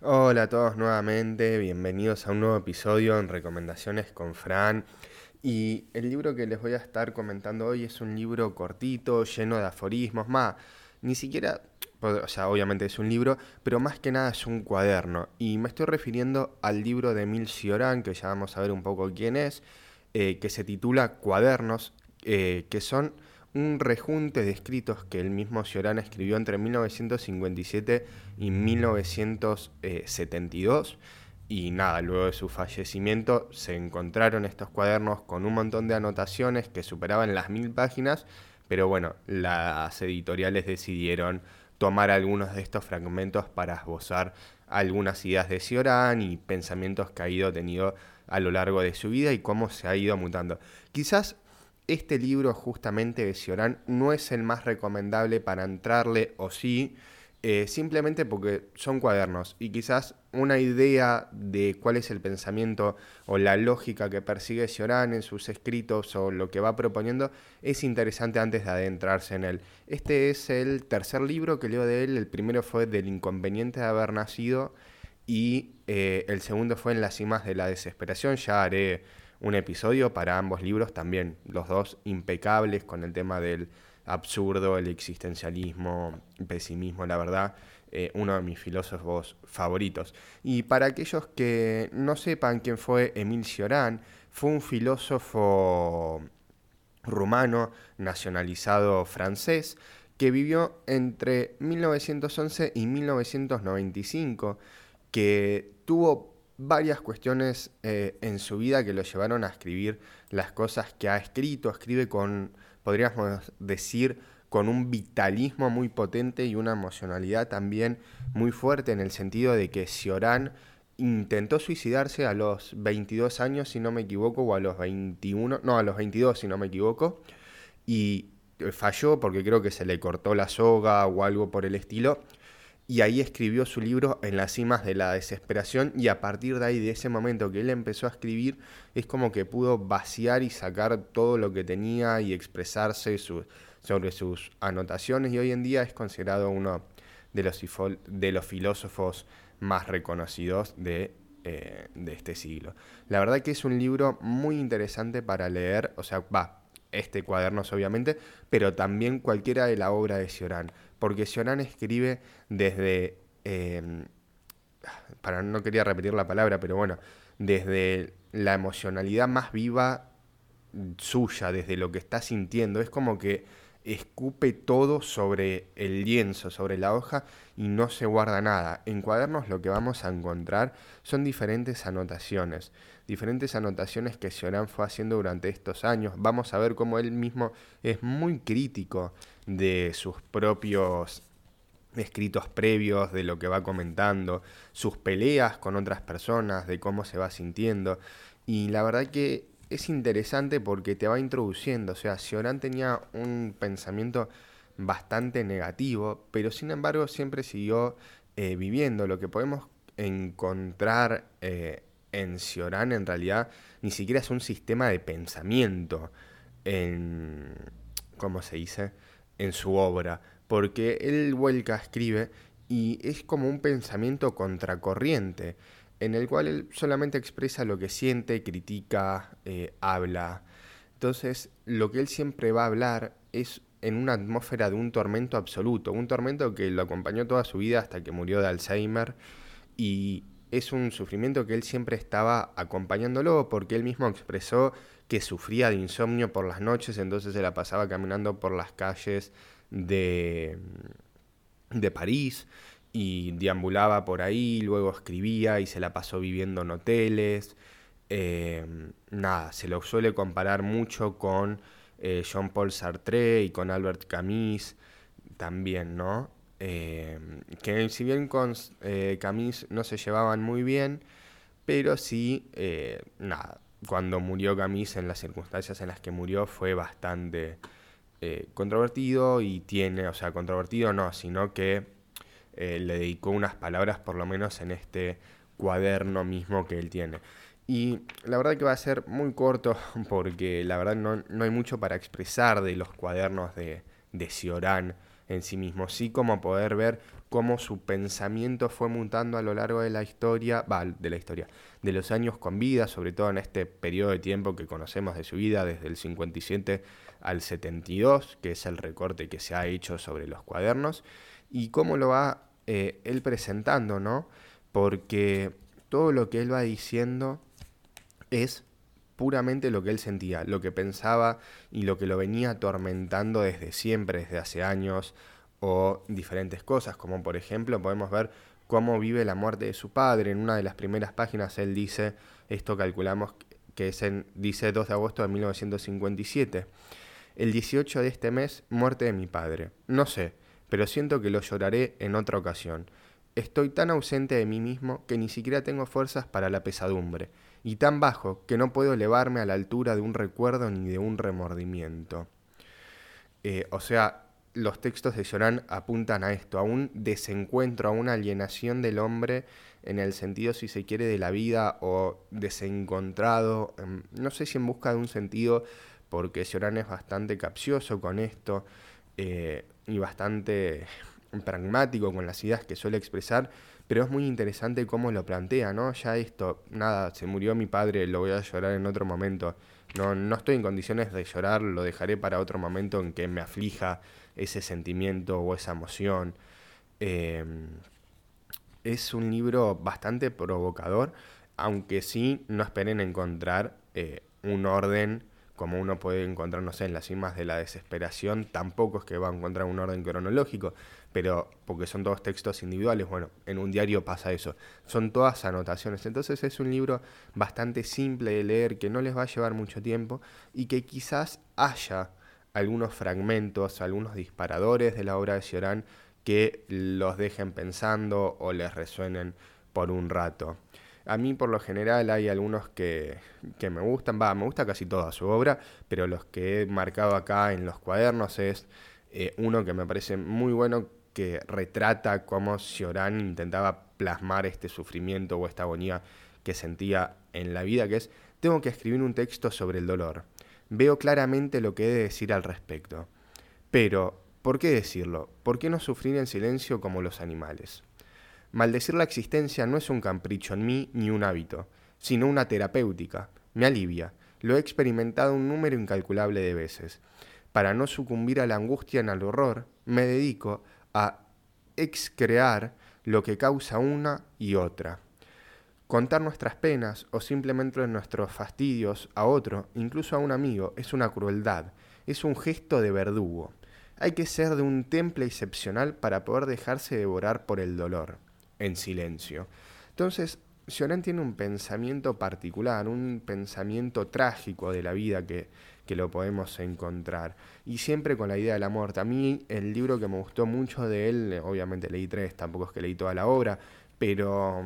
Hola a todos nuevamente, bienvenidos a un nuevo episodio en Recomendaciones con Fran. Y el libro que les voy a estar comentando hoy es un libro cortito, lleno de aforismos, más, ni siquiera, o sea, obviamente es un libro, pero más que nada es un cuaderno. Y me estoy refiriendo al libro de Emil Cioran, que ya vamos a ver un poco quién es, eh, que se titula Cuadernos, eh, que son un rejunte de escritos que el mismo Cioran escribió entre 1957 y 1972. Y nada, luego de su fallecimiento se encontraron estos cuadernos con un montón de anotaciones que superaban las mil páginas, pero bueno, las editoriales decidieron tomar algunos de estos fragmentos para esbozar algunas ideas de Cioran y pensamientos que ha ido tenido a lo largo de su vida y cómo se ha ido mutando. Quizás este libro justamente de Cioran no es el más recomendable para entrarle o sí, eh, simplemente porque son cuadernos. Y quizás una idea de cuál es el pensamiento o la lógica que persigue Cioran en sus escritos o lo que va proponiendo es interesante antes de adentrarse en él. Este es el tercer libro que leo de él, el primero fue del inconveniente de haber nacido y eh, el segundo fue en las cimas de la desesperación, ya haré un episodio para ambos libros también, los dos impecables con el tema del absurdo, el existencialismo, el pesimismo, la verdad, eh, uno de mis filósofos favoritos. Y para aquellos que no sepan quién fue Emile Cioran, fue un filósofo rumano nacionalizado francés que vivió entre 1911 y 1995, que tuvo varias cuestiones eh, en su vida que lo llevaron a escribir las cosas que ha escrito. Escribe con, podríamos decir, con un vitalismo muy potente y una emocionalidad también muy fuerte en el sentido de que Cioran intentó suicidarse a los 22 años, si no me equivoco, o a los 21, no, a los 22, si no me equivoco, y falló porque creo que se le cortó la soga o algo por el estilo, y ahí escribió su libro En las cimas de la desesperación y a partir de ahí, de ese momento que él empezó a escribir, es como que pudo vaciar y sacar todo lo que tenía y expresarse sobre sus anotaciones y hoy en día es considerado uno de los, filósofos más reconocidos de, eh, de este siglo. La verdad que es un libro muy interesante para leer, o sea, va, este cuaderno obviamente, pero también cualquiera de la obra de Cioran porque Sionan escribe desde, em, para no quería repetir la palabra, pero bueno, desde la emocionalidad más viva suya, desde lo que está sintiendo, es como que escupe todo sobre el lienzo, sobre la hoja y no se guarda nada. En cuadernos lo que vamos a encontrar son diferentes anotaciones, diferentes anotaciones que Sioran fue haciendo durante estos años. Vamos a ver cómo él mismo es muy crítico de sus propios escritos previos, de lo que va comentando, sus peleas con otras personas, de cómo se va sintiendo. Y la verdad que es interesante porque te va introduciendo. O sea, Sioran tenía un pensamiento bastante negativo, pero sin embargo siempre siguió eh, viviendo. Lo que podemos encontrar eh, en Sioran en realidad ni siquiera es un sistema de pensamiento en, ¿cómo se dice?, en su obra, porque él vuelca, escribe y es como un pensamiento contracorriente, en el cual él solamente expresa lo que siente, critica, eh, habla. Entonces, lo que él siempre va a hablar es en una atmósfera de un tormento absoluto, un tormento que lo acompañó toda su vida hasta que murió de Alzheimer y es un sufrimiento que él siempre estaba acompañándolo porque él mismo expresó que sufría de insomnio por las noches, entonces se la pasaba caminando por las calles de, de París y deambulaba por ahí, luego escribía y se la pasó viviendo en hoteles. Eh, nada, se lo suele comparar mucho con eh, Jean-Paul Sartre y con Albert Camus también, ¿no? Eh, que si bien con Camus no se llevaban muy bien, pero sí, nada, cuando murió Camus en las circunstancias en las que murió fue bastante controvertido y tiene, o sea, controvertido no, sino que eh, le dedicó unas palabras por lo menos en este cuaderno mismo que él tiene. Y la verdad que va a ser muy corto porque la verdad no, hay mucho para expresar de los cuadernos de, de Cioran en sí mismo, sí como poder ver cómo su pensamiento fue mutando a lo largo de la historia, va, de la historia, de los años con vida, sobre todo en este periodo de tiempo que conocemos de su vida, desde el 57 al 72, que es el recorte que se ha hecho sobre los cuadernos, y cómo lo va eh, él presentando, ¿no? Porque todo lo que él va diciendo es puramente lo que él sentía, lo que pensaba y lo que lo venía atormentando desde siempre, desde hace años, o diferentes cosas, como por ejemplo podemos ver cómo vive la muerte de su padre. En una de las primeras páginas él dice, esto calculamos que es en, dice 2 de agosto de 1957. El 18 de este mes, muerte de mi padre. No sé, pero siento que lo lloraré en otra ocasión. Estoy tan ausente de mí mismo que ni siquiera tengo fuerzas para la pesadumbre, y tan bajo que no puedo elevarme a la altura de un recuerdo ni de un remordimiento. Eh, o sea, los textos de Llorán apuntan a esto, a un desencuentro, a una alienación del hombre en el sentido, si se quiere, de la vida o desencontrado, em, no sé si en busca de un sentido, porque Llorán es bastante capcioso con esto eh, y bastante pragmático con las ideas que suele expresar, pero es muy interesante cómo lo plantea, ¿no? Ya esto, nada, se murió mi padre, lo voy a llorar en otro momento. No, no estoy en condiciones de llorar, lo dejaré para otro momento en que me aflija ese sentimiento o esa emoción. Em, es un libro bastante provocador, aunque sí no esperen encontrar eh, un orden como uno puede encontrar, no sé, en las cimas de la desesperación, tampoco es que va a encontrar un orden cronológico, pero porque son todos textos individuales, bueno, en un diario pasa eso, son todas anotaciones, entonces es un libro bastante simple de leer, que no les va a llevar mucho tiempo y que quizás haya algunos fragmentos, algunos disparadores de la obra de Cioran que los dejen pensando o les resuenen por un rato. A mí por lo general hay algunos que, me gustan, va, me gusta casi toda su obra, pero los que he marcado acá en los cuadernos es eh, uno que me parece muy bueno que retrata cómo Cioran intentaba plasmar este sufrimiento o esta agonía que sentía en la vida, que es, tengo que escribir un texto sobre el dolor veo claramente lo que he de decir al respecto. Pero, ¿por qué decirlo? ¿Por qué no sufrir en silencio como los animales? Maldecir la existencia no es un capricho en mí ni un hábito, sino una terapéutica. Me alivia. Lo he experimentado un número incalculable de veces. Para no sucumbir a la angustia ni al horror, me dedico a excrear lo que causa una y otra. Contar nuestras penas o simplemente nuestros fastidios a otro, incluso a un amigo, es una crueldad, es un gesto de verdugo. Hay que ser de un temple excepcional para poder dejarse devorar por el dolor, en silencio. Entonces, Sioran tiene un pensamiento particular, un pensamiento trágico de la vida que, que lo podemos encontrar. Y siempre con la idea de la muerte. A mí el libro que me gustó mucho de él, obviamente leí tres, tampoco es que leí toda la obra, pero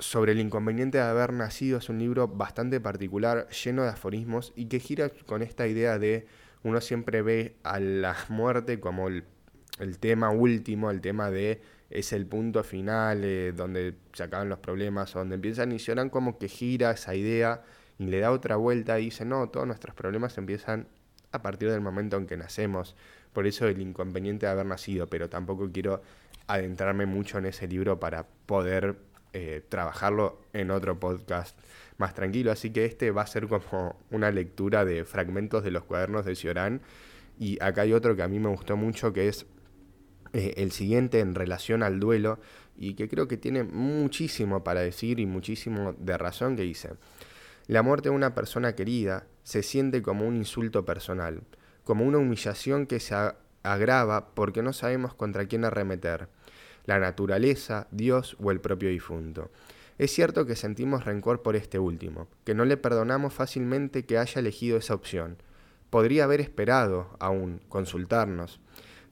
sobre el inconveniente de haber nacido es un libro bastante particular, lleno de aforismos y que gira con esta idea de uno siempre ve a la muerte como el, tema último, el tema de es el punto final eh, donde se acaban los problemas, donde empiezan y lloran como que gira esa idea y le da otra vuelta y dice, no, todos nuestros problemas empiezan a partir del momento en que nacemos. Por eso el inconveniente de haber nacido, pero tampoco quiero adentrarme mucho en ese libro para poder eh, trabajarlo en otro podcast más tranquilo. Así que este va a ser como una lectura de fragmentos de los cuadernos de Ciorán. Y acá hay otro que a mí me gustó mucho, que es eh, el siguiente en relación al duelo, y que creo que tiene muchísimo para decir y muchísimo de razón, que dice, la muerte de una persona querida se siente como un insulto personal, como una humillación que se agrava porque no sabemos contra quién arremeter la naturaleza, Dios o el propio difunto. Es cierto que sentimos rencor por este último, que no le perdonamos fácilmente que haya elegido esa opción. Podría haber esperado, aún, consultarnos.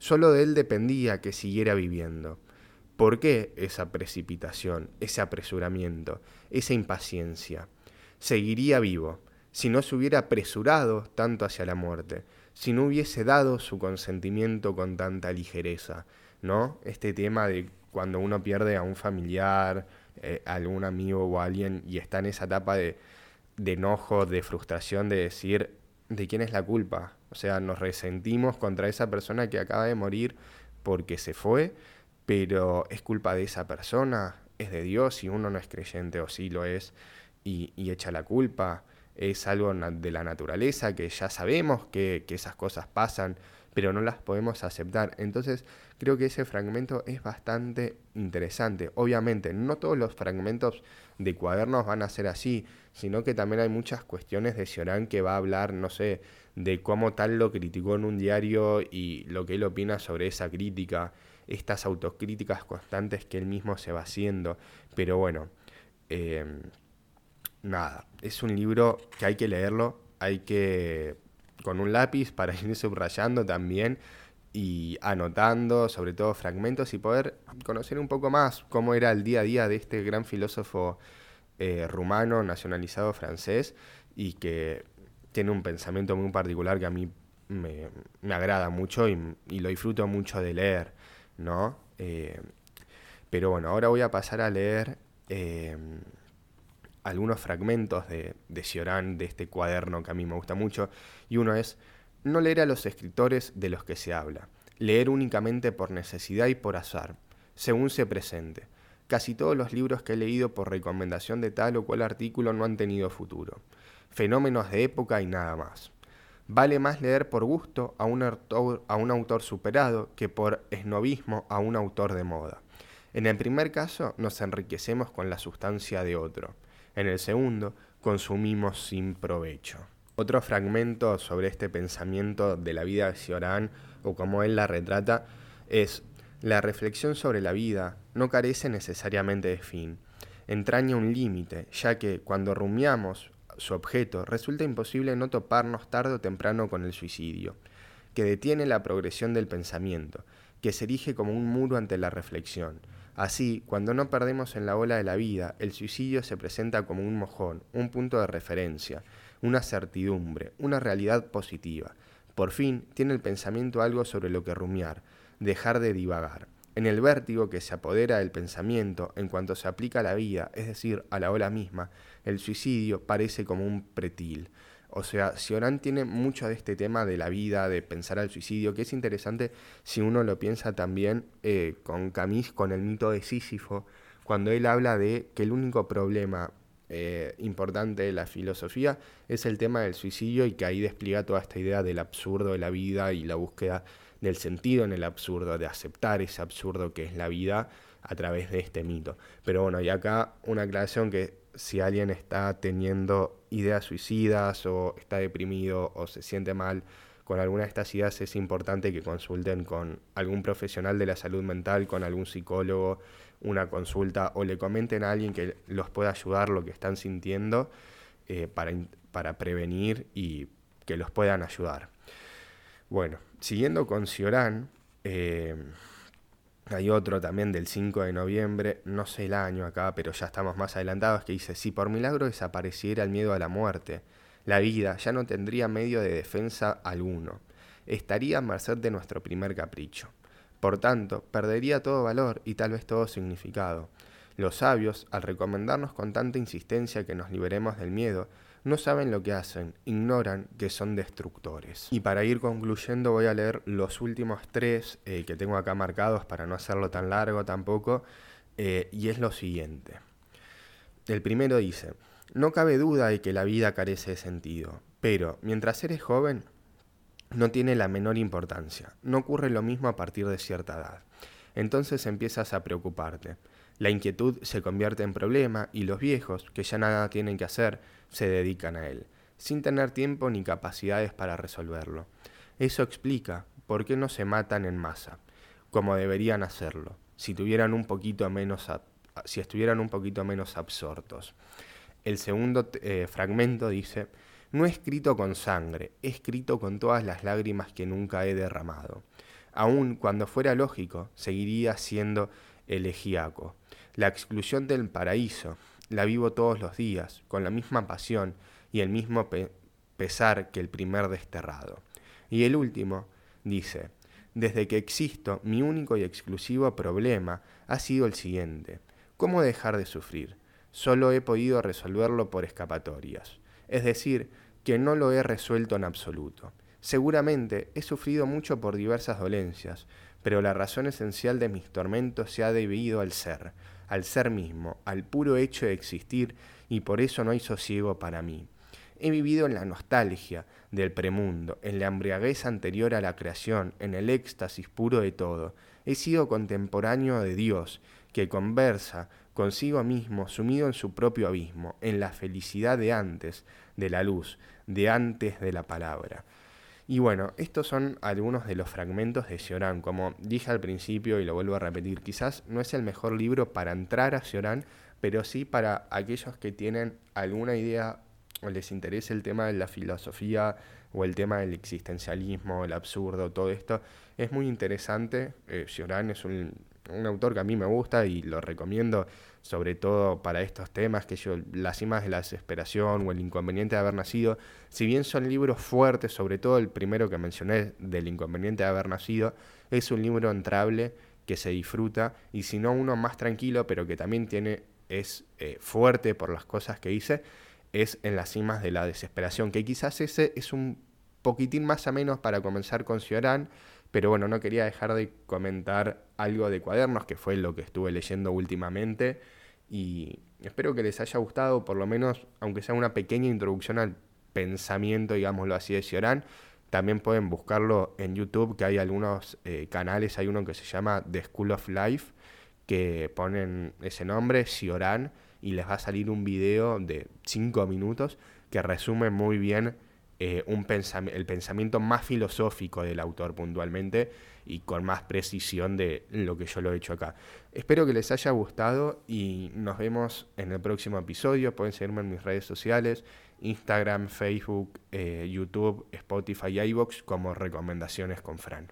Solo de él dependía que siguiera viviendo. ¿Por qué esa precipitación, ese apresuramiento, esa impaciencia? Seguiría vivo, si no se hubiera apresurado tanto hacia la muerte, si no hubiese dado su consentimiento con tanta ligereza, ¿no? Este tema de cuando uno pierde a un familiar, eh, algún amigo o alguien y está en esa etapa de, enojo, de frustración, de decir, ¿de quién es la culpa? O sea, nos resentimos contra esa persona que acaba de morir porque se fue, pero es culpa de esa persona, es de Dios si uno no es creyente o sí lo es y, echa la culpa. Es algo de la naturaleza que ya sabemos que esas cosas pasan, pero no las podemos aceptar. Entonces creo que ese fragmento es bastante interesante. Obviamente, no todos los fragmentos de cuadernos van a ser así, sino que también hay muchas cuestiones de Sioran que va a hablar, no sé, de cómo tal lo criticó en un diario y lo que él opina sobre esa crítica, estas autocríticas constantes que él mismo se va haciendo. Pero bueno, em, nada, es un libro que hay que leerlo, hay que con un lápiz para ir subrayando también y anotando sobre todo fragmentos y poder conocer un poco más cómo era el día a día de este gran filósofo eh, rumano nacionalizado francés y que tiene un pensamiento muy particular que a mí me, agrada mucho y, lo disfruto mucho de leer, ¿no? Eh, pero bueno, ahora voy a pasar a leer eh, algunos fragmentos de, de Cioran, de este cuaderno que a mí me gusta mucho, y uno es no leer a los escritores de los que se habla, leer únicamente por necesidad y por azar, según se presente. Casi todos los libros que he leído por recomendación de tal o cual artículo no han tenido futuro. Fenómenos de época y nada más. Vale más leer por gusto a un, autor, a un autor superado que por esnovismo a un autor de moda. En el primer caso nos enriquecemos con la sustancia de otro. En el segundo, consumimos sin provecho. Otro fragmento sobre este pensamiento de la vida de Ciorán, o como él la retrata, es la reflexión sobre la vida no carece necesariamente de fin. Entraña un límite, ya que cuando rumiamos su objeto, resulta imposible no toparnos tarde o temprano con el suicidio, que detiene la progresión del pensamiento, que se erige como un muro ante la reflexión, Así, cuando no perdemos en la ola de la vida, el suicidio se presenta como un mojón, un punto de referencia, una certidumbre, una realidad positiva. Por fin, tiene el pensamiento algo sobre lo que rumiar, dejar de divagar. En el vértigo que se apodera del pensamiento en cuanto se aplica a la vida, es decir, a la ola misma, el suicidio parece como un pretil, o sea, Sioran tiene mucho de este tema de la vida, de pensar al suicidio, que es interesante si uno lo piensa también eh, con Camus, con el mito de Sísifo, cuando él habla de que el único problema eh, importante de la filosofía es el tema del suicidio y que ahí despliega toda esta idea del absurdo de la vida y la búsqueda del sentido en el absurdo, de aceptar ese absurdo que es la vida a través de este mito. Pero bueno, y acá una aclaración que si alguien está teniendo ideas suicidas o está deprimido o se siente mal con alguna de estas ideas, es importante que consulten con algún profesional de la salud mental, con algún psicólogo, una consulta o le comenten a alguien que los pueda ayudar lo que están sintiendo eh, para, para prevenir y que los puedan ayudar. Bueno, siguiendo con Ciorán, eh, hay otro también del 5 de noviembre, no sé el año acá, pero ya estamos más adelantados, que dice, si por milagro desapareciera el miedo a la muerte, la vida ya no tendría medio de defensa alguno, estaría a merced de nuestro primer capricho. Por tanto, perdería todo valor y tal vez todo significado. Los sabios, al recomendarnos con tanta insistencia que nos liberemos del miedo, no saben lo que hacen, ignoran que son destructores. Y para ir concluyendo voy a leer los últimos tres eh, que tengo acá marcados para no hacerlo tan largo tampoco, eh, y es lo siguiente. El primero dice, no cabe duda de que la vida carece de sentido, pero mientras eres joven no tiene la menor importancia, no ocurre lo mismo a partir de cierta edad. Entonces empiezas a preocuparte. La inquietud se convierte en problema y los viejos, que ya nada tienen que hacer, se dedican a él, sin tener tiempo ni capacidades para resolverlo. Eso explica por qué no se matan en masa, como deberían hacerlo, si tuvieran un poquito menos si estuvieran un poquito menos absortos. El segundo eh, fragmento dice, no he escrito con sangre, he escrito con todas las lágrimas que nunca he derramado. Aun cuando fuera lógico, seguiría siendo elegíaco. La exclusión del paraíso, la vivo todos los días, con la misma pasión y el mismo pesar que el primer desterrado. Y el último dice, desde que existo, mi único y exclusivo problema ha sido el siguiente, ¿cómo dejar de sufrir? Solo he podido resolverlo por escapatorias, es decir, que no lo he resuelto en absoluto. Seguramente he sufrido mucho por diversas dolencias, pero la razón esencial de mis tormentos se ha debido al ser, al ser mismo, al puro hecho de existir, y por eso no hay sosiego para mí. He vivido en la nostalgia del premundo, en la embriaguez anterior a la creación, en el éxtasis puro de todo. He sido contemporáneo de Dios, que conversa consigo mismo, sumido en su propio abismo, en la felicidad de antes de la luz, de antes de la palabra. Y bueno, estos son algunos de los fragmentos de Ciorán. Como dije al principio y lo vuelvo a repetir, quizás no es el mejor libro para entrar a Ciorán, pero sí para aquellos que tienen alguna idea o les interesa el tema de la filosofía o el tema del existencialismo, el absurdo, todo esto. Es muy interesante. Eh, es un, un autor que a mí me gusta y lo recomiendo sobre todo para estos temas, que yo, las cimas de la desesperación o el inconveniente de haber nacido, si bien son libros fuertes, sobre todo el primero que mencioné del inconveniente de haber nacido, es un libro entrable que se disfruta y si no uno más tranquilo, pero que también tiene es eh, fuerte por las cosas que hice, es en las cimas de la desesperación, que quizás ese es un poquitín más o menos para comenzar con Ciorán, pero bueno, no quería dejar de comentar algo de cuadernos, que fue lo que estuve leyendo últimamente, y espero que les haya gustado, por lo menos, aunque sea una pequeña introducción al pensamiento, digámoslo así, de Ciorán. También pueden buscarlo en YouTube, que hay algunos eh, canales, hay uno que se llama The School of Life, que ponen ese nombre, Ciorán, y les va a salir un video de 5 minutos que resume muy bien eh, un el pensamiento más filosófico del autor puntualmente y con más precisión de lo que yo lo he hecho acá. Espero que les haya gustado y nos vemos en el próximo episodio. Pueden seguirme en mis redes sociales, Instagram, Facebook, eh, YouTube, Spotify y iVoox como recomendaciones con Fran.